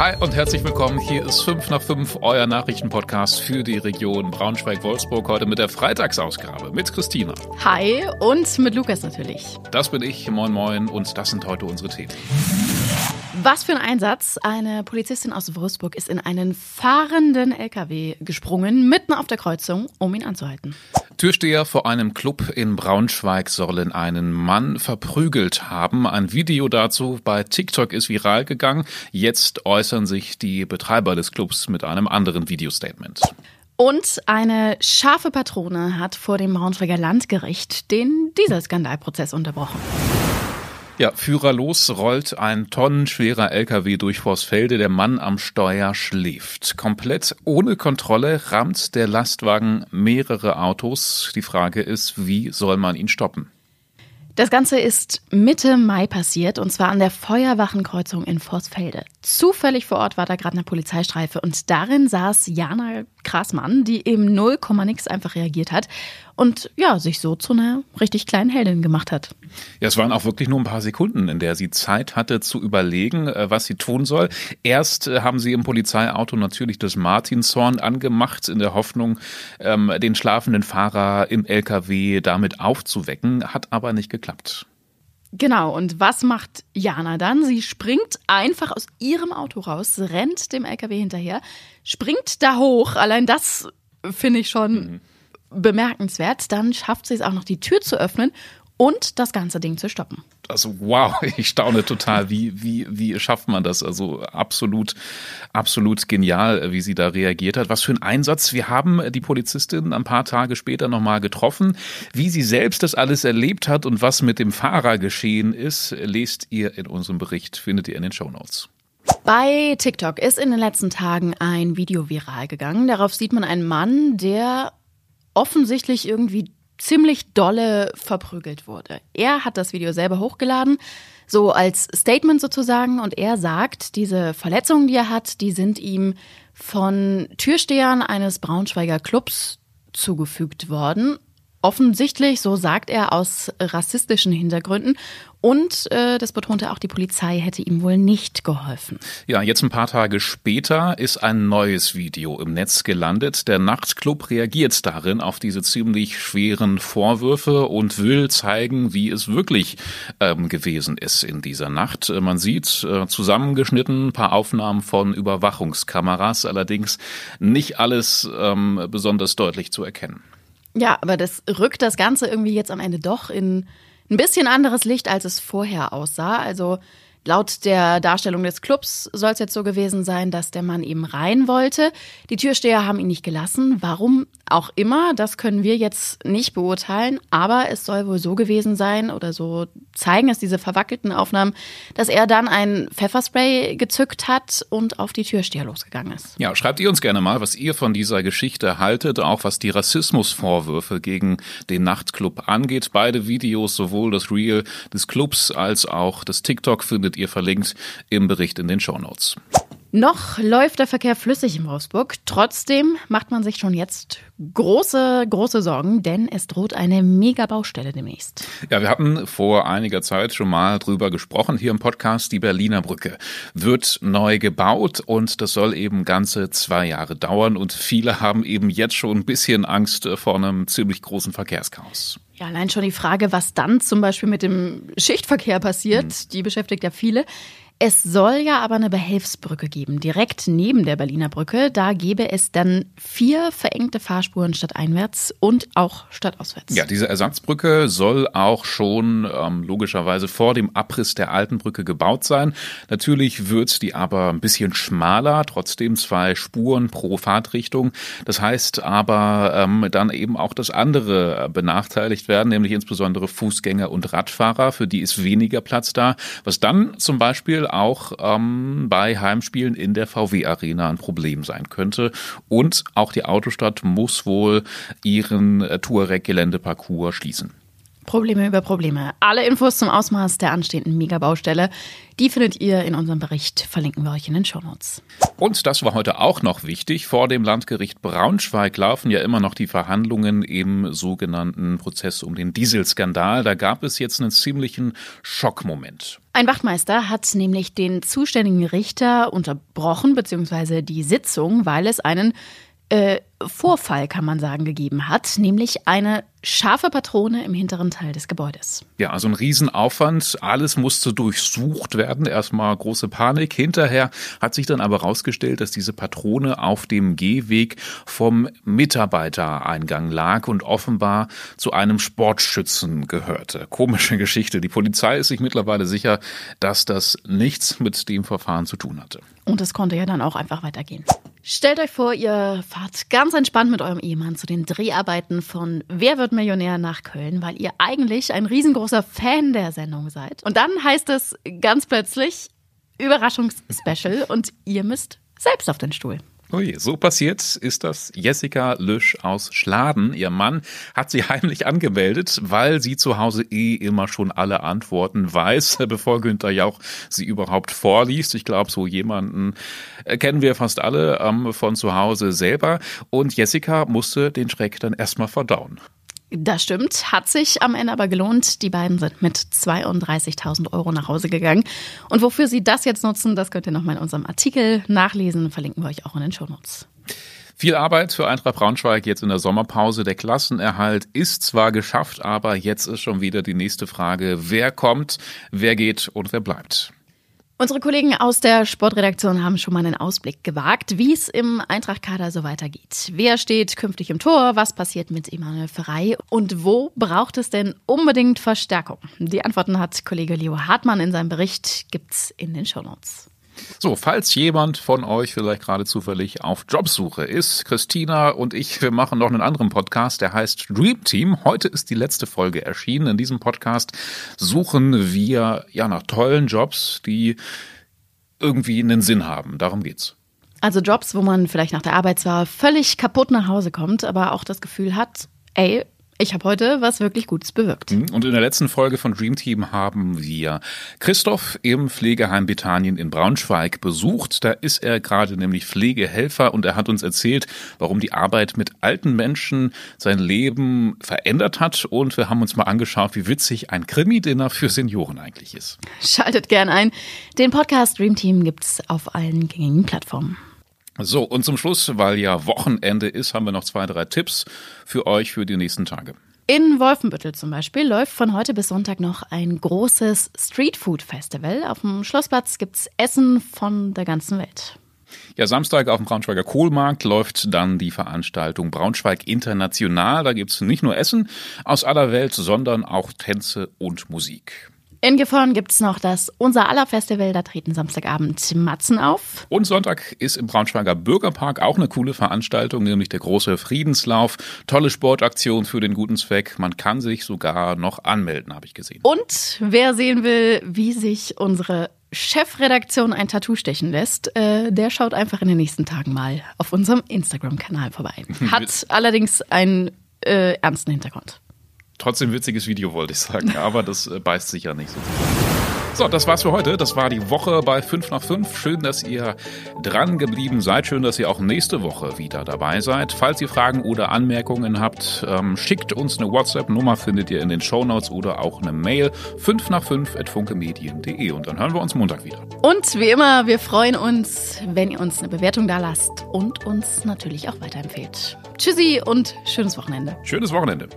Hi und herzlich willkommen. Hier ist 5 nach 5, euer Nachrichtenpodcast für die Region Braunschweig-Wolfsburg. Heute mit der Freitagsausgabe mit Christina. Hi und mit Lukas natürlich. Das bin ich, moin moin und das sind heute unsere Themen. Was für ein Einsatz. Eine Polizistin aus Wolfsburg ist in einen fahrenden LKW gesprungen, mitten auf der Kreuzung, um ihn anzuhalten. Türsteher vor einem Club in Braunschweig sollen einen Mann verprügelt haben. Ein Video dazu bei TikTok ist viral gegangen. Jetzt äußern sich die Betreiber des Clubs mit einem anderen Videostatement. Und eine scharfe Patrone hat vor dem Braunschweiger Landgericht den Dieselskandalprozess unterbrochen. Ja, führerlos rollt ein tonnenschwerer LKW durch Vorsfelde. Der Mann am Steuer schläft. Komplett ohne Kontrolle rammt der Lastwagen mehrere Autos. Die Frage ist, wie soll man ihn stoppen? Das Ganze ist Mitte Mai passiert und zwar an der Feuerwachenkreuzung in Vorsfelde. Zufällig vor Ort war da gerade eine Polizeistreife und darin saß Jana Krasmann, die eben 0, nix einfach reagiert hat und ja, sich so zu einer richtig kleinen Heldin gemacht hat. Ja, es waren auch wirklich nur ein paar Sekunden, in der sie Zeit hatte zu überlegen, äh, was sie tun soll. Erst äh, haben sie im Polizeiauto natürlich das Martinshorn angemacht, in der Hoffnung, ähm, den schlafenden Fahrer im LKW damit aufzuwecken, hat aber nicht geklappt. Genau, und was macht Jana dann? Sie springt einfach aus ihrem Auto raus, rennt dem LKW hinterher, springt da hoch. Allein das finde ich schon mhm. bemerkenswert. Dann schafft sie es auch noch, die Tür zu öffnen und das ganze Ding zu stoppen. Also wow, ich staune total, wie, wie, wie schafft man das? Also absolut, absolut genial, wie sie da reagiert hat. Was für ein Einsatz. Wir haben die Polizistin ein paar Tage später nochmal getroffen. Wie sie selbst das alles erlebt hat und was mit dem Fahrer geschehen ist, lest ihr in unserem Bericht, findet ihr in den Show Notes. Bei TikTok ist in den letzten Tagen ein Video viral gegangen. Darauf sieht man einen Mann, der offensichtlich irgendwie ziemlich dolle verprügelt wurde. Er hat das Video selber hochgeladen, so als Statement sozusagen, und er sagt, diese Verletzungen, die er hat, die sind ihm von Türstehern eines Braunschweiger Clubs zugefügt worden offensichtlich, so sagt er, aus rassistischen Hintergründen. Und äh, das betonte auch, die Polizei hätte ihm wohl nicht geholfen. Ja, jetzt ein paar Tage später ist ein neues Video im Netz gelandet. Der Nachtclub reagiert darin auf diese ziemlich schweren Vorwürfe und will zeigen, wie es wirklich ähm, gewesen ist in dieser Nacht. Man sieht äh, zusammengeschnitten ein paar Aufnahmen von Überwachungskameras, allerdings nicht alles ähm, besonders deutlich zu erkennen. Ja, aber das rückt das Ganze irgendwie jetzt am Ende doch in ein bisschen anderes Licht, als es vorher aussah. Also Laut der Darstellung des Clubs soll es jetzt so gewesen sein, dass der Mann eben rein wollte. Die Türsteher haben ihn nicht gelassen. Warum auch immer, das können wir jetzt nicht beurteilen. Aber es soll wohl so gewesen sein oder so zeigen es diese verwackelten Aufnahmen, dass er dann ein Pfefferspray gezückt hat und auf die Türsteher losgegangen ist. Ja, schreibt ihr uns gerne mal, was ihr von dieser Geschichte haltet, auch was die Rassismusvorwürfe gegen den Nachtclub angeht. Beide Videos, sowohl das Reel des Clubs als auch das TikTok findet findet ihr verlinkt im Bericht in den Shownotes. Noch läuft der Verkehr flüssig in Wolfsburg. Trotzdem macht man sich schon jetzt große, große Sorgen, denn es droht eine Mega-Baustelle demnächst. Ja, wir hatten vor einiger Zeit schon mal drüber gesprochen hier im Podcast. Die Berliner Brücke wird neu gebaut und das soll eben ganze zwei Jahre dauern und viele haben eben jetzt schon ein bisschen Angst vor einem ziemlich großen Verkehrschaos. Ja, allein schon die Frage, was dann zum Beispiel mit dem Schichtverkehr passiert, mhm. die beschäftigt ja viele. Es soll ja aber eine Behelfsbrücke geben, direkt neben der Berliner Brücke. Da gäbe es dann vier verengte Fahrspuren statt einwärts und auch statt auswärts. Ja, diese Ersatzbrücke soll auch schon ähm, logischerweise vor dem Abriss der alten Brücke gebaut sein. Natürlich wird die aber ein bisschen schmaler, trotzdem zwei Spuren pro Fahrtrichtung. Das heißt aber ähm, dann eben auch, dass andere benachteiligt werden, nämlich insbesondere Fußgänger und Radfahrer. Für die ist weniger Platz da, was dann zum Beispiel auch ähm, bei Heimspielen in der VW Arena ein Problem sein könnte. Und auch die Autostadt muss wohl ihren äh, Touareg-Geländeparcours schließen. Probleme über Probleme. Alle Infos zum Ausmaß der anstehenden Megabaustelle, die findet ihr in unserem Bericht. Verlinken wir euch in den Shownotes. Und das war heute auch noch wichtig. Vor dem Landgericht Braunschweig laufen ja immer noch die Verhandlungen im sogenannten Prozess um den Dieselskandal. Da gab es jetzt einen ziemlichen Schockmoment. Ein Wachtmeister hat nämlich den zuständigen Richter unterbrochen, beziehungsweise die Sitzung, weil es einen äh, Vorfall, kann man sagen, gegeben hat, nämlich eine scharfe Patrone im hinteren Teil des Gebäudes. Ja, also ein Riesenaufwand. Alles musste durchsucht werden. Erstmal große Panik. Hinterher hat sich dann aber herausgestellt, dass diese Patrone auf dem Gehweg vom Mitarbeitereingang lag und offenbar zu einem Sportschützen gehörte. Komische Geschichte. Die Polizei ist sich mittlerweile sicher, dass das nichts mit dem Verfahren zu tun hatte. Und es konnte ja dann auch einfach weitergehen. Stellt euch vor, ihr fahrt ganz entspannt mit eurem Ehemann zu den Dreharbeiten von Wer wird Millionär nach Köln, weil ihr eigentlich ein riesengroßer Fan der Sendung seid. Und dann heißt es ganz plötzlich Überraschungsspecial und ihr müsst selbst auf den Stuhl. Ui, so passiert ist das Jessica Lüsch aus Schladen. Ihr Mann hat sie heimlich angemeldet, weil sie zu Hause eh immer schon alle Antworten weiß, bevor Günther Jauch sie überhaupt vorliest. Ich glaube, so jemanden kennen wir fast alle ähm, von zu Hause selber. Und Jessica musste den Schreck dann erstmal verdauen. Das stimmt, hat sich am Ende aber gelohnt. Die beiden sind mit 32.000 Euro nach Hause gegangen. Und wofür sie das jetzt nutzen, das könnt ihr nochmal in unserem Artikel nachlesen. Verlinken wir euch auch in den Shownotes. Viel Arbeit für Eintracht Braunschweig jetzt in der Sommerpause. Der Klassenerhalt ist zwar geschafft, aber jetzt ist schon wieder die nächste Frage, wer kommt, wer geht und wer bleibt. Unsere Kollegen aus der Sportredaktion haben schon mal einen Ausblick gewagt, wie es im Eintracht-Kader so weitergeht. Wer steht künftig im Tor? Was passiert mit Emanuel Ferrei? Und wo braucht es denn unbedingt Verstärkung? Die Antworten hat Kollege Leo Hartmann in seinem Bericht, gibt's in den Shownotes. So, falls jemand von euch vielleicht gerade zufällig auf Jobsuche ist, Christina und ich, wir machen noch einen anderen Podcast, der heißt Dream Team. Heute ist die letzte Folge erschienen. In diesem Podcast suchen wir ja nach tollen Jobs, die irgendwie einen Sinn haben. Darum geht's. Also Jobs, wo man vielleicht nach der Arbeit zwar völlig kaputt nach Hause kommt, aber auch das Gefühl hat, ey, ich habe heute was wirklich Gutes bewirkt. Mhm. Und in der letzten Folge von Dream Team haben wir Christoph im Pflegeheim Bethanien in Braunschweig besucht. Da ist er gerade nämlich Pflegehelfer und er hat uns erzählt, warum die Arbeit mit alten Menschen sein Leben verändert hat. Und wir haben uns mal angeschaut, wie witzig ein Krimi-Dinner für Senioren eigentlich ist. Schaltet gern ein. Den Podcast Dream Team gibt's auf allen gängigen Plattformen. So, und zum Schluss, weil ja Wochenende ist, haben wir noch zwei, drei Tipps für euch für die nächsten Tage. In Wolfenbüttel zum Beispiel läuft von heute bis Sonntag noch ein großes Streetfood-Festival. Auf dem Schlossplatz gibt es Essen von der ganzen Welt. Ja, Samstag auf dem Braunschweiger Kohlmarkt läuft dann die Veranstaltung Braunschweig International. Da gibt es nicht nur Essen aus aller Welt, sondern auch Tänze und Musik. In Gifhorn gibt's noch das Unser aller Festival. Da treten Samstagabend Matzen auf. Und Sonntag ist im Braunschweiger Bürgerpark auch eine coole Veranstaltung, nämlich der große Friedenslauf. Tolle Sportaktion für den guten Zweck. Man kann sich sogar noch anmelden, habe ich gesehen. Und wer sehen will, wie sich unsere Chefredaktion ein Tattoo stechen lässt, äh, der schaut einfach in den nächsten Tagen mal auf unserem Instagram-Kanal vorbei. Hat allerdings einen äh, ernsten Hintergrund. Trotzdem witziges Video, wollte ich sagen, aber das äh, beißt sich ja nicht so. So, das war's für heute. Das war die Woche bei 5 nach 5. Schön, dass ihr dran geblieben seid. Schön, dass ihr auch nächste Woche wieder dabei seid. Falls ihr Fragen oder Anmerkungen habt, ähm, schickt uns eine WhatsApp-Nummer, findet ihr in den Shownotes oder auch eine Mail 5 nach 5 at funkemedien.de und dann hören wir uns Montag wieder. Und wie immer, wir freuen uns, wenn ihr uns eine Bewertung da lasst und uns natürlich auch weiterempfehlt. Tschüssi und schönes Wochenende. Schönes Wochenende.